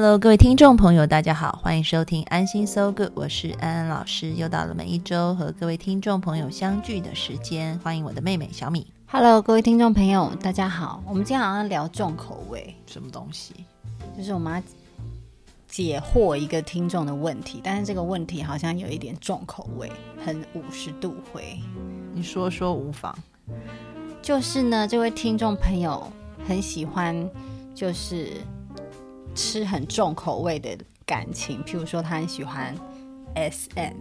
Hello，各位听众朋友，大家好，欢迎收听安心 So Good，我是安安老师，又到了每一周和各位听众朋友相聚的时间，欢迎我的妹妹小米。Hello，各位听众朋友，大家好。我们今天好像聊重口味，什么东西？就是我们要解惑一个听众的问题，但是这个问题好像有一点重口味，很五十度灰。你说说无妨。就是呢，这位听众朋友很喜欢，就是吃很重口味的感情，譬如说他很喜欢 S M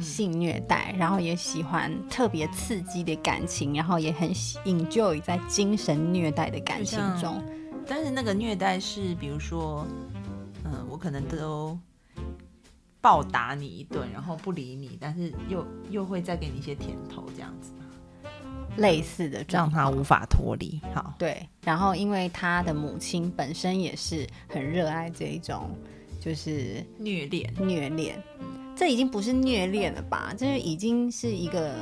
性虐待，然后也喜欢特别刺激的感情，然后也很喜 enjoy 在精神虐待的感情中。但是那个虐待是，比如说，嗯，我可能都暴打你一顿，然后不理你，但是又又会再给你一些甜头，这样子，类似的状让他。无法脱离。好，对，然后因为他的母亲本身也是很热爱这一种，就是虐恋，虐恋，这已经不是虐恋了吧？这已经是一个，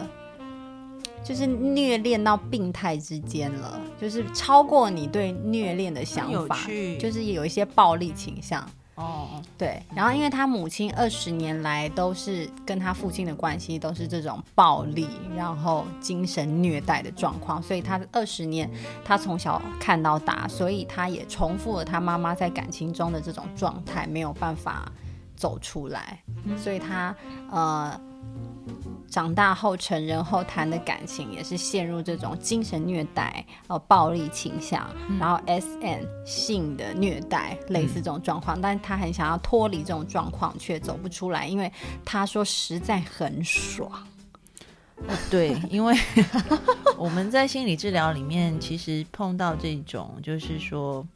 就是虐恋到病态之间了，就是超过你对虐恋的想有法，趣，就是有一些暴力倾向。哦，对，然后因为他母亲二十年来都是跟他父亲的关系都是这种暴力，然后精神虐待的状况，所以他二十年他从小看到大，所以他也重复了他妈妈在感情中的这种状态，没有办法走出来，所以他呃。长大后成人后谈的感情也是陷入这种精神虐待、呃暴力倾向，然后 S N 性的虐待，类似这种状况，但是他很想要脱离这种状况，却走不出来，因为他说实在很爽。对，因为 我们在心理治疗里面，其实碰到这种就是说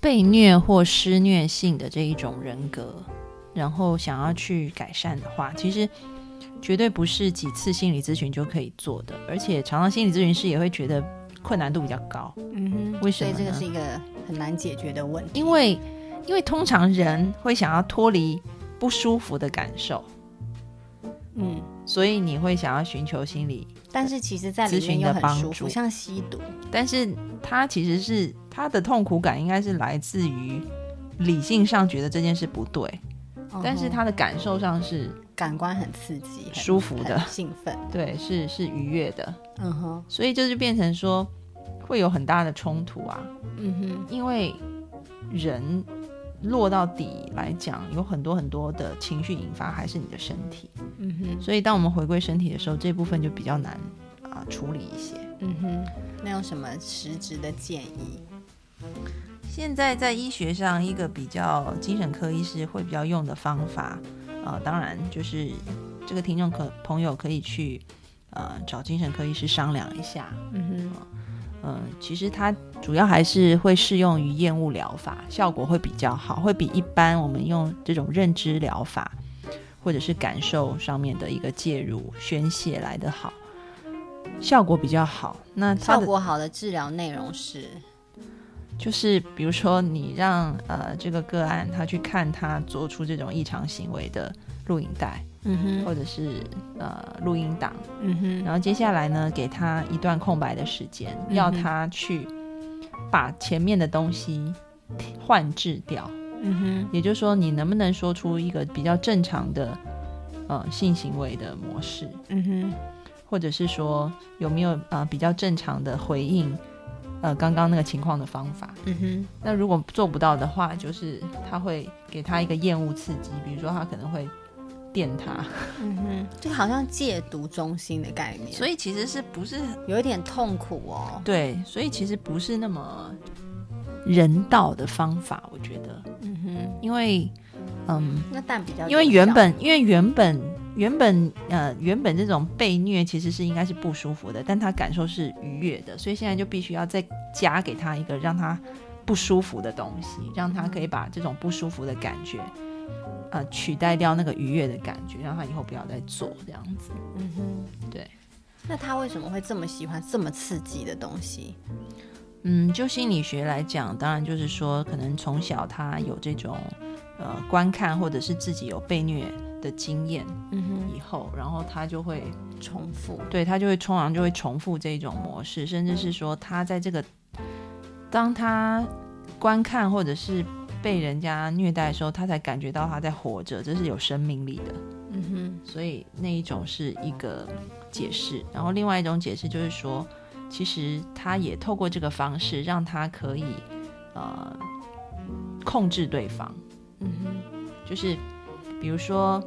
被虐或施虐性的这一种人格，然后想要去改善的话，其实绝对不是几次心理咨询就可以做的，而且常常心理咨询师也会觉得困难度比较高，嗯哼，为什么呢所以这个是一个很难解决的问题。因为因为通常人会想要脱离不舒服的感受，嗯，所以你会想要寻求心理但是其实在里咨询的帮助像吸毒。但是他其实是他的痛苦感应该是来自于理性上觉得这件事不对，但是他的感受上是感官很刺激，很舒服的兴奋。对，是是愉悦的，嗯哼，所以这就变成说会有很大的冲突啊，嗯哼，因为人落到底来讲，有很多很多的情绪引发还是你的身体，嗯哼，所以当我们回归身体的时候，这部分就比较难啊、处理一些。嗯哼。那有什么实质的建议？现在在医学上，一个比较精神科医师会比较用的方法，呃，当然就是这个听众可朋友可以去呃找精神科医师商量一下。嗯哼，嗯、其实它主要还是会适用于厌恶疗法，效果会比较好，会比一般我们用这种认知疗法或者是感受上面的一个介入宣泄来的好，效果比较好。那效果好的治疗内容是，就是比如说你让呃这个个案他去看他做出这种异常行为的录影带，嗯哼，或者是呃录音档，嗯哼，然后接下来呢给他一段空白的时间，嗯要他去把前面的东西换置掉，嗯哼，也就是说你能不能说出一个比较正常的呃性行为的模式，嗯哼，或者是说有没有呃比较正常的回应呃刚刚那个情况的方法。嗯哼，那如果做不到的话，就是他会给他一个厌恶刺激，比如说他可能会电他，嗯哼，这个好像戒毒中心的概念，所以其实是不是有一点痛苦哦。对？所以其实不是那么人道的方法，我觉得，嗯哼，因为嗯，那但比较因为原本因为原本原本呃原本这种被虐其实是应该是不舒服的，但他感受是愉悦的，所以现在就必须要再加给他一个让他不舒服的东西，让他可以把这种不舒服的感觉，呃取代掉那个愉悦的感觉，让他以后不要再做这样子。嗯哼，对。那他为什么会这么喜欢这么刺激的东西？嗯，就心理学来讲，当然就是说，可能从小他有这种呃观看或者是自己有被虐的经验，以后，然后他就会重复，对他就会通常就会重复这种模式，甚至是说他在这个当他观看或者是被人家虐待的时候，他才感觉到他在活着，这是有生命力的。嗯哼，所以那一种是一个解释，然后另外一种解释就是说，其实他也透过这个方式让他可以呃控制对方，嗯哼，就是比如说，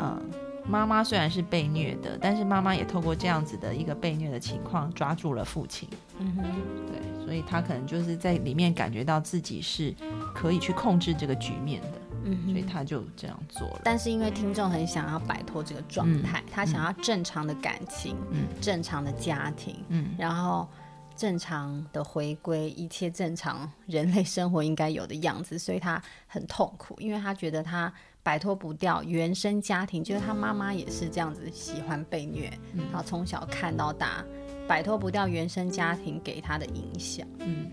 嗯、妈妈虽然是被虐的，但是妈妈也透过这样子的一个被虐的情况抓住了父亲，嗯哼，对，所以他可能就是在里面感觉到自己是可以去控制这个局面的，嗯哼。所以他就这样做了。但是因为听众很想要摆脱这个状态，他想要正常的感情，嗯。正常的家庭，嗯。然后正常的回归一切正常人类生活应该有的样子，所以他很痛苦，因为他觉得他摆脱不掉原生家庭，就是他妈妈也是这样子喜欢被虐，嗯然后从小看到大，摆脱不掉原生家庭给他的影响。嗯，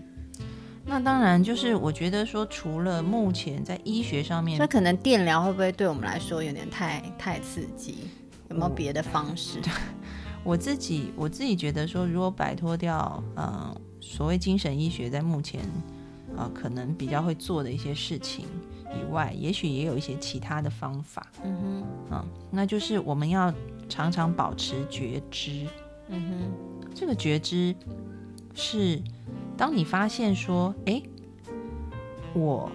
那当然就是我觉得说，除了目前在医学上面那可能电疗会不会对我们来说有点太太刺激？有没有别的方式？我自己我自己觉得说，如果摆脱掉呃所谓精神医学在目前呃可能比较会做的一些事情以外，也许也有一些其他的方法，嗯哼，嗯，那就是我们要常常保持觉知。嗯哼，这个觉知是当你发现说，诶，我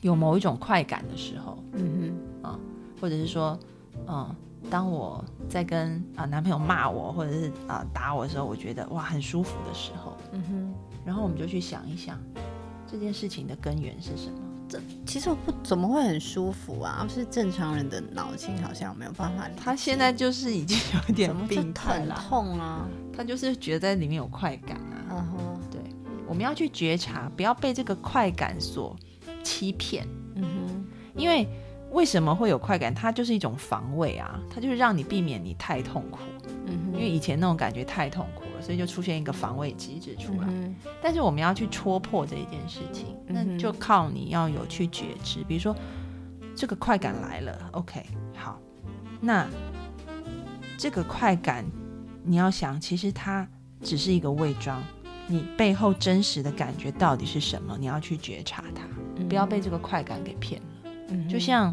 有某一种快感的时候，嗯哼，啊或者是说，嗯，当我在跟啊、男朋友骂我，或者是啊、打我的时候，我觉得哇很舒服的时候，嗯哼。然后我们就去想一想这件事情的根源是什么。其实我不怎么会很舒服啊，是正常人的脑筋好像没有办法理解。他现在就是已经有点病态了，痛啊？他就是觉得在里面有快感啊。嗯哼，对，我们要去觉察，不要被这个快感所欺骗。嗯哼，因为为什么会有快感？它就是一种防卫啊，它就是让你避免你太痛苦。嗯哼，因为以前那种感觉太痛苦了，所以就出现一个防卫机制出来。嗯但是我们要去戳破这一件事情，那就靠你要有去觉知。比如说，这个快感来了，OK，好，那这个快感你要想，其实它只是一个伪装，你背后真实的感觉到底是什么？你要去觉察它，哼不要被这个快感给骗了。嗯就像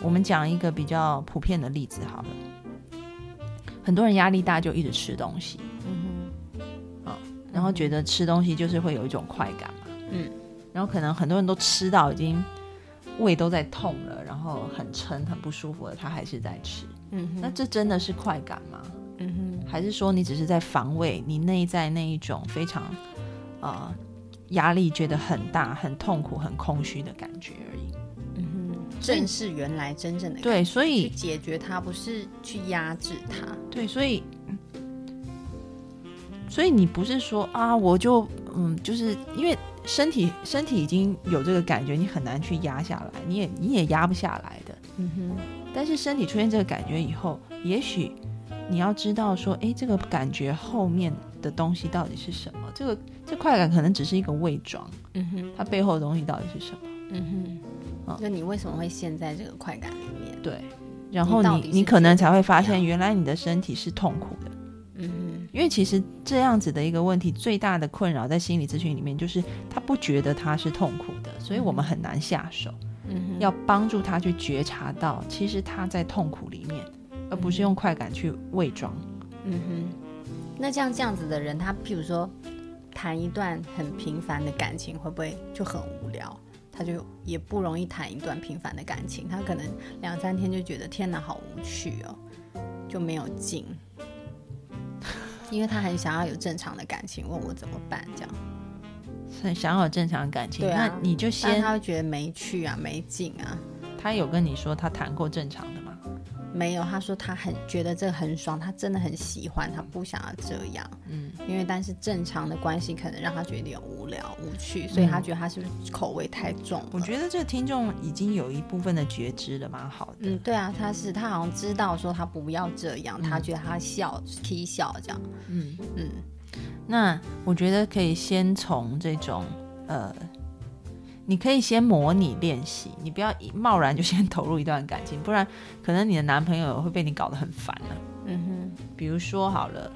我们讲一个比较普遍的例子好了，很多人压力大就一直吃东西，嗯然后觉得吃东西就是会有一种快感嘛，嗯，然后可能很多人都吃到已经胃都在痛了，然后很撑很不舒服了，他还是在吃，嗯哼那这真的是快感吗？嗯哼还是说你只是在防卫你内在那一种非常呃压力觉得很大、很痛苦、很空虚的感觉而已？嗯哼，正是原来真正的对，所去以解决它，不是去压制它。对，所以，所以你不是说啊，我就嗯，就是因为身体身体已经有这个感觉，你很难去压下来，你也你也压不下来的。嗯哼，但是身体出现这个感觉以后，也许你要知道说，哎，这个感觉后面的东西到底是什么？这个这快感可能只是一个伪装，嗯哼，它背后的东西到底是什么？嗯啊哼，就你为什么会陷在这个快感里面？对，然后你你可能才会发现，原来你的身体是痛苦的。因为其实这样子的一个问题，最大的困扰在心理咨询里面，就是他不觉得他是痛苦的，所以我们很难下手，嗯哼，要帮助他去觉察到，其实他在痛苦里面，而不是用快感去伪装。嗯哼，那像这样子的人，他譬如说谈一段很平凡的感情，会不会就很无聊？他就也不容易谈一段平凡的感情，他可能两三天就觉得天哪，好无趣哦，就没有劲。因为他很想要有正常的感情，问我怎么办这样，很想要有正常的感情，对啊那你就先，他会觉得没趣啊，没劲啊。他有跟你说他谈过正常的吗？没有，他说他很觉得这很爽，他真的很喜欢，他不想要这样。嗯，因为但是正常的关系可能让他觉得有点无聊无趣，所以他觉得他是不是口味太重了？我觉得这个听众已经有一部分的觉知了，蛮好的。嗯，对啊，他是他好像知道说他不要这样，嗯他觉得他笑踢笑这样。嗯，嗯，那我觉得可以先从这种呃，你可以先模拟练习，你不要一贸然就先投入一段感情，不然可能你的男朋友会被你搞得很烦啊。嗯哼比如说好了，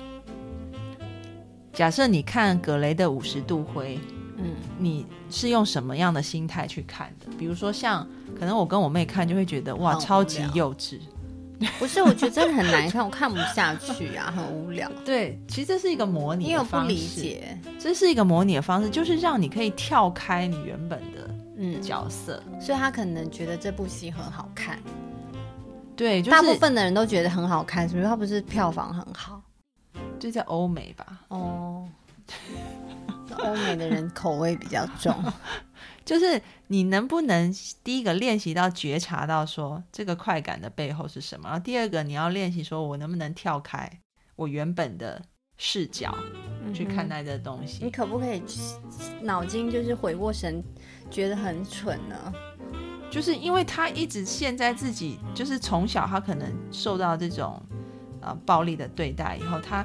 假设你看葛雷的五十度灰，嗯你是用什么样的心态去看的？比如说像可能我跟我妹看就会觉得哇超级幼稚，不是，我觉得真的很难看，我看不下去啊，很无聊。对，其实这是一个模拟因为我不理解，这是一个模拟的方式，就是让你可以跳开你原本的嗯，角色。所以他可能觉得这部戏很好看，对，就是大部分的人都觉得很好看，是不是？他不是票房很好就在欧美吧，哦。欧美的人口味比较重，就是你能不能第一个练习到觉察到说这个快感的背后是什么，然后第二个你要练习说我能不能跳开我原本的视角去看待这东西。你可不可以脑筋就是回过神，觉得很蠢呢？就是因为他一直陷在自己，就是从小他可能受到这种呃暴力的对待以后，他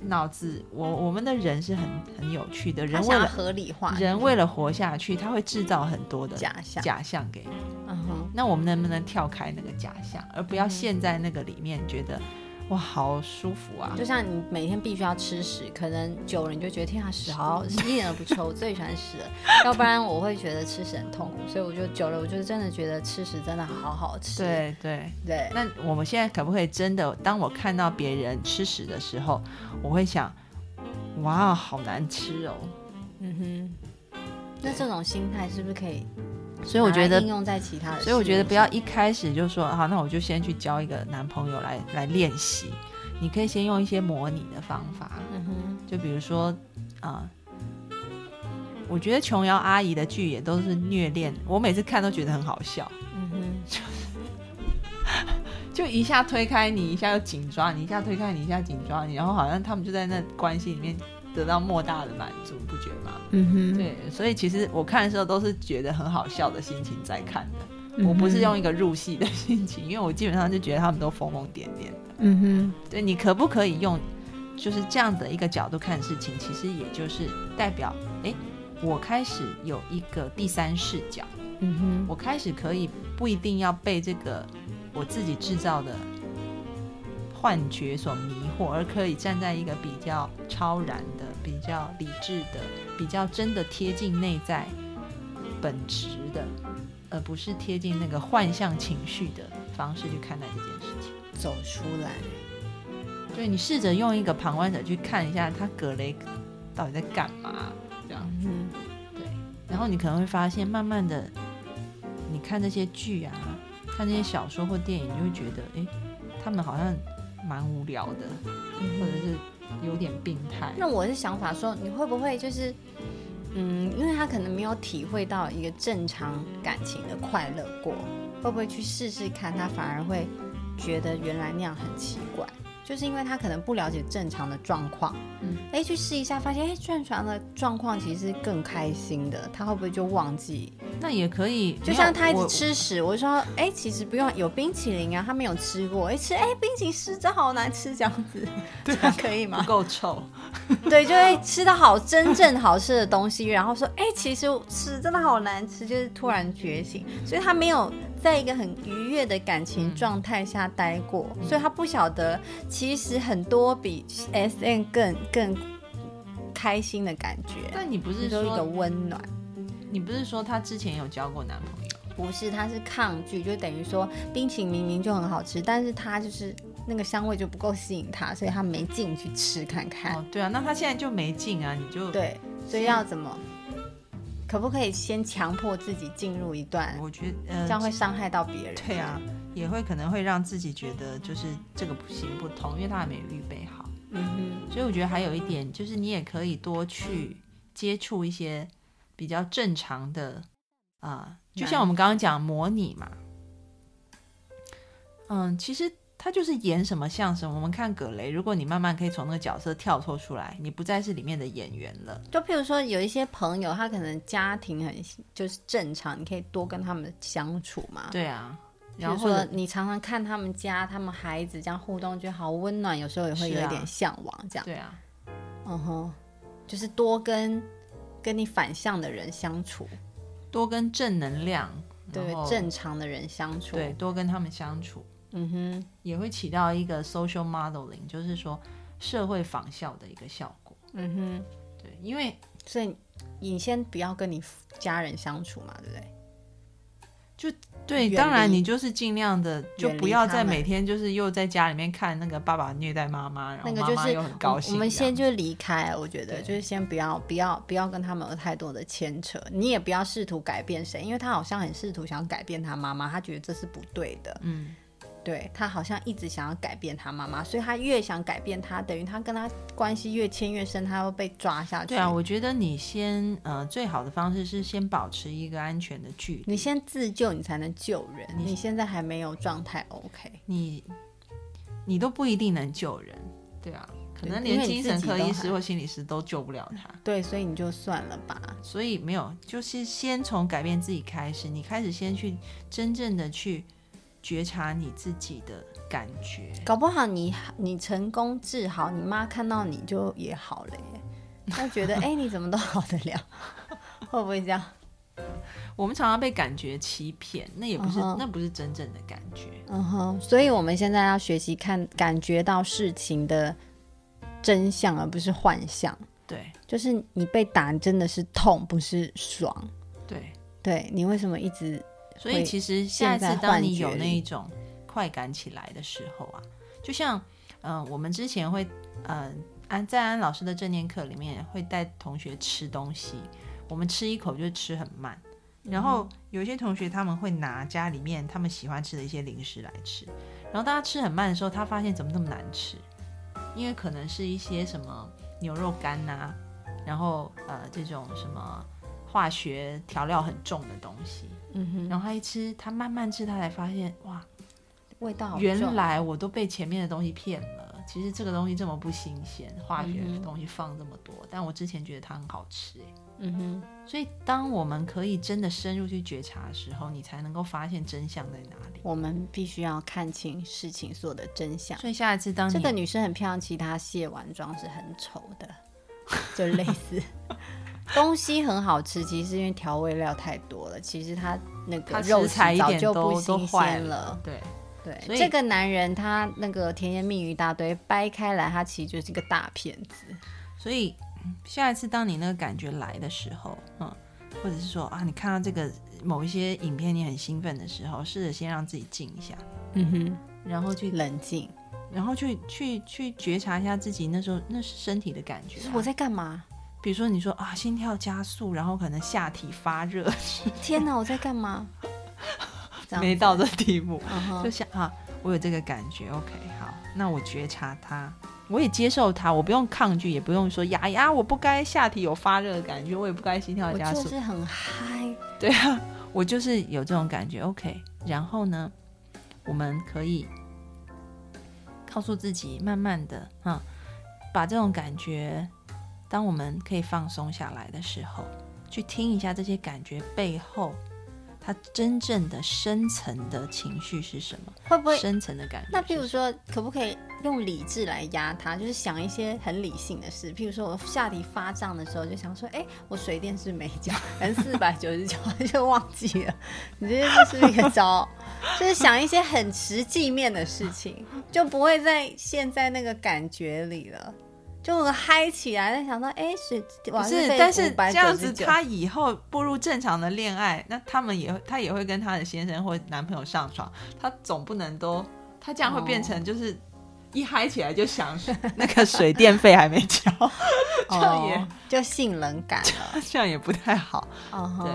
脑子我我们的人是很很有趣的，人为了合理化。人为了活下去，他会制造很多的假象，假象给你。嗯哼，那我们能不能跳开那个假象，而不要陷在那个里面，觉得哇好舒服啊？就像你每天必须要吃屎，可能久了你就觉得天啊屎好一点都不臭，我最喜欢屎了。要不然我会觉得吃屎很痛苦，所以我就久了，我就真的觉得吃屎真的好好吃。对对。对，那我们现在可不可以真的，当我看到别人吃屎的时候，我会想，哇，好难吃哦。嗯哼。那这种心态是不是可以？所以我觉得应用在其他的，所以我觉得不要一开始就说好，那我就先去交一个男朋友来来练习。你可以先用一些模拟的方法，嗯哼，就比如说啊、我觉得琼瑶阿姨的剧也都是虐恋，我每次看都觉得很好笑，嗯哼，就一下推开你，一下又紧抓你，一下推开你，一下紧抓你，然后好像他们就在那关系里面得到莫大的满足，不觉得吗？嗯哼，对，所以其实我看的时候都是觉得很好笑的心情在看的。嗯我不是用一个入戏的心情，因为我基本上就觉得他们都疯疯癫癫的。嗯哼，对你可不可以用就是这样的一个角度看事情？其实也就是代表，哎，我开始有一个第三视角，嗯哼，我开始可以不一定要被这个我自己制造的幻觉所迷惑，而可以站在一个比较超然的、比较理智的、比较真的贴近内在本质的，而不是贴近那个幻象情绪的方式去看待这件事情。走出来，对你试着用一个旁观者去看一下他葛雷到底在干嘛，这样。嗯。对，然后你可能会发现，慢慢的，你看这些剧啊，看这些小说或电影，你就会觉得，哎，他们好像蛮无聊的，嗯，或者是有点病态。那我的想法说，你会不会就是，嗯，因为他可能没有体会到一个正常感情的快乐过，会不会去试试看？他反而会觉得原来那样很奇怪，就是因为他可能不了解正常的状况，嗯，哎，去试一下，发现哎，正常的状况其实是更开心的，他会不会就忘记？那也可以，就像他一直吃屎，我就说，哎，其实不用有冰淇淋啊，他没有吃过，哎，吃哎冰淇淋屎真好难吃，这样子，这样可以吗 不？够臭，对，就会吃到好真正好吃的东西，然后说，哎、其实屎真的好难吃，就是突然觉醒，所以他没有在一个很愉悦的感情状态下待过，所以他不晓得其实很多比 S N 更更开心的感觉，但你不是就是一个，温暖。你不是说他之前有交过男朋友？不是，他是抗拒，就等于说冰淇淋明明就很好吃，但是他就是那个香味就不够吸引他，所以他没进去吃看看。哦，对啊，那他现在就没进啊，你就，对，所以要怎么？可不可以先强迫自己进入一段，我觉得，呃，这样会伤害到别人？对啊，也会可能会让自己觉得就是这个不行不通，因为他还没预备好。嗯哼，所以我觉得还有一点就是，你也可以多去接触一些比较正常的啊、就像我们刚刚讲模拟嘛，嗯，其实他就是演什么像什么。我们看葛雷，如果你慢慢可以从那个角色跳脱出来，你不再是里面的演员了。就譬如说，有一些朋友，他可能家庭很就是正常，你可以多跟他们相处嘛。对啊，然后说你常常看他们家他们孩子这样互动，觉得好温暖，有时候也会有一点向往这样。对啊，嗯哼，就是多跟跟你反向的人相处，多跟正能量。对正常的人相处，对多跟他们相处，嗯哼，也会起到一个 social modeling，就是说社会仿效的一个效果。嗯哼，对，因为所以你先不要跟你家人相处嘛，对不对？就对，当然你就是尽量的，就不要再每天就是又在家里面看那个爸爸虐待妈妈，然后妈妈又很高兴。我们先就离开，我觉得就是先不要不要不要跟他们有太多的牵扯，你也不要试图改变谁，因为他好像很试图想改变他妈妈，他觉得这是不对的。嗯。对他好像一直想要改变他妈妈，所以他越想改变他，等于他跟他关系越牵越深，他会被抓下去。对啊，我觉得你先呃，最好的方式是先保持一个安全的距离。你先自救，你才能救人。你现在还没有状态 OK，你你都不一定能救人。对啊，可能连精神科医师或心理师都救不了他。对，所以你就算了吧。所以没有，就是先从改变自己开始。你开始先去真正的去。觉察你自己的感觉，搞不好你你成功治好，你妈看到你就也好了耶。她觉得哎，你怎么都好得了？会不会这样？我们常常被感觉欺骗，那也不是那不是真正的感觉。嗯哼，所以我们现在要学习看感觉到事情的真相，而不是幻象。对，就是你被打真的是痛，不是爽。对，对你为什么一直？所以其实下一次当你有那一种快感起来的时候啊，就像嗯，我们之前会嗯安在安老师的正念课里面会带同学吃东西，我们吃一口就吃很慢，然后有一些同学他们会拿家里面他们喜欢吃的一些零食来吃，然后大家吃很慢的时候，他发现怎么那么难吃，因为可能是一些什么牛肉干呐，然后呃这种什么化学调料很重的东西。嗯哼，然后他一吃，他慢慢吃，他才发现哇，味道原来我都被前面的东西骗了。其实这个东西这么不新鲜，化学的东西放这么多，但我之前觉得它很好吃嗯哼，所以当我们可以真的深入去觉察的时候，你才能够发现真相在哪里。我们必须要看清事情所有的真相。所以下一次当这个女生很漂亮，其他卸完妆是很丑的，就类似。东西很好吃，其实是因为调味料太多了。其实它那个肉材早就不新鲜了。对对，这个男人他那个甜言蜜语一大堆，掰开来他其实就是一个大骗子。所以下一次当你那个感觉来的时候，嗯，或者是说啊，你看到这个某一些影片你很兴奋的时候，试着先让自己静一下，嗯哼，然后去冷静，然后去去去觉察一下自己那时候那是身体的感觉。我在干嘛？比如说，你说啊，心跳加速，然后可能下体发热。天哪，我在干嘛？没到这地步，就想啊，我有这个感觉。OK，好，那我觉察它，我也接受它，我不用抗拒，也不用说呀呀，我不该下体有发热的感觉，我也不该心跳加速。我就是很嗨。对啊，我就是有这种感觉。OK，然后呢，我们可以告诉自己，慢慢的啊，把这种感觉。当我们可以放松下来的时候，去听一下这些感觉背后，它真正的深层的情绪是什么？会不会深层的感觉？那譬如说，可不可以用理智来压它？就是想一些很理性的事，譬如说我下体发胀的时候，就想说，哎，我水电是没 交，能四百九十九就忘记了。你这就是一个招，就是想一些很实际面的事情，就不会在陷在那个感觉里了。就嗨起来，在想到哎，是不是？但是这样子，他以后步入正常的恋爱，那他们也他也会跟他的先生或男朋友上床，他总不能都他这样会变成就是一嗨起来就想那个水电费还没交，这样也就性冷感了，这样也不太好。对，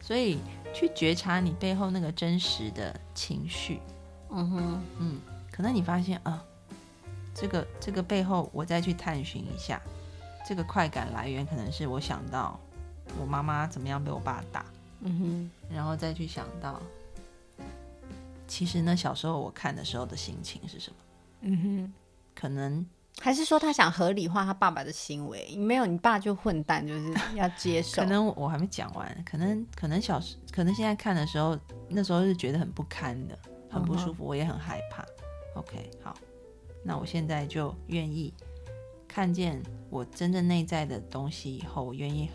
所以去觉察你背后那个真实的情绪。嗯哼，嗯，可能你发现啊。这个这个背后，我再去探寻一下，这个快感来源可能是我想到我妈妈怎么样被我爸打，嗯哼，然后再去想到其实呢，小时候我看的时候的心情是什么？嗯哼，可能还是说他想合理化他爸爸的行为？没有，你爸就混蛋，就是要接受。可能我还没讲完，可能可能小时，可能现在看的时候，那时候是觉得很不堪的，很不舒服，我也很害怕。OK，好，那我现在就愿意看见我真正内在的东西以后，我愿意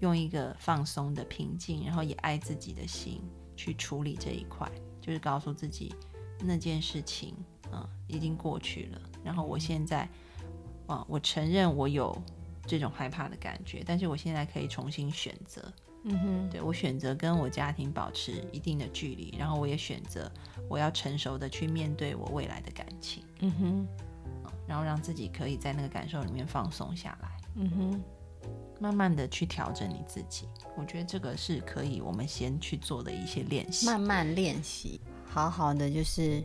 用一个放松的平静，然后也爱自己的心去处理这一块，就是告诉自己那件事情，嗯，已经过去了。然后我现在，啊，我承认我有这种害怕的感觉，但是我现在可以重新选择。嗯哼，对我选择跟我家庭保持一定的距离，然后我也选择我要成熟的去面对我未来的感情。嗯哼，然后让自己可以在那个感受里面放松下来。嗯哼，慢慢的去调整你自己，我觉得这个是可以我们先去做的一些练习。慢慢练习，好好的就是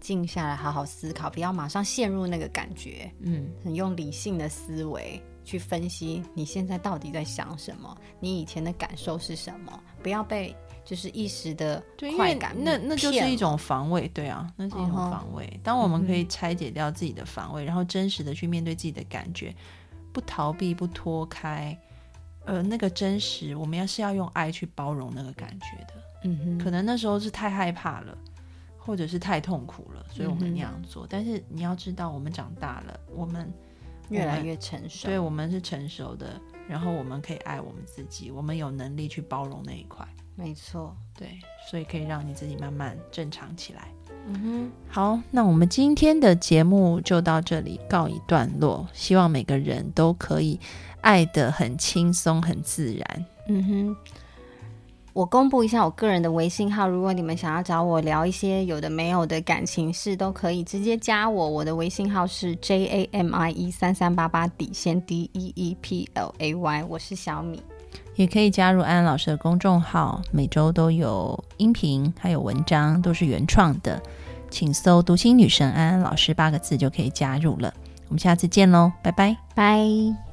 静下来，好好思考，不要马上陷入那个感觉。嗯，很用理性的思维。去分析你现在到底在想什么，你以前的感受是什么？不要被就是一时的快感，那那就是一种防卫，对啊，那是一种防卫。当我们可以拆解掉自己的防卫，然后真实的去面对自己的感觉，不逃避，不脱开，呃，那个真实，我们要是要用爱去包容那个感觉的。嗯哼，可能那时候是太害怕了，或者是太痛苦了，所以我们那样做。但是你要知道，我们长大了，我们。越来越成熟，对我们是成熟的，然后我们可以爱我们自己，我们有能力去包容那一块，没错，对，所以可以让你自己慢慢正常起来。嗯哼，好，那我们今天的节目就到这里告一段落，希望每个人都可以爱得很轻松、很自然。嗯哼。我公布一下我个人的微信号，如果你们想要找我聊一些有的没有的感情事，都可以直接加我。我的微信号是 J A M I E 三三八八底线 D E E P L A Y，我是小米。也可以加入安安老师的公众号，每周都有音频还有文章，都是原创的，请搜“读心女神安安老师”八个字就可以加入了。我们下次见喽，拜拜，拜。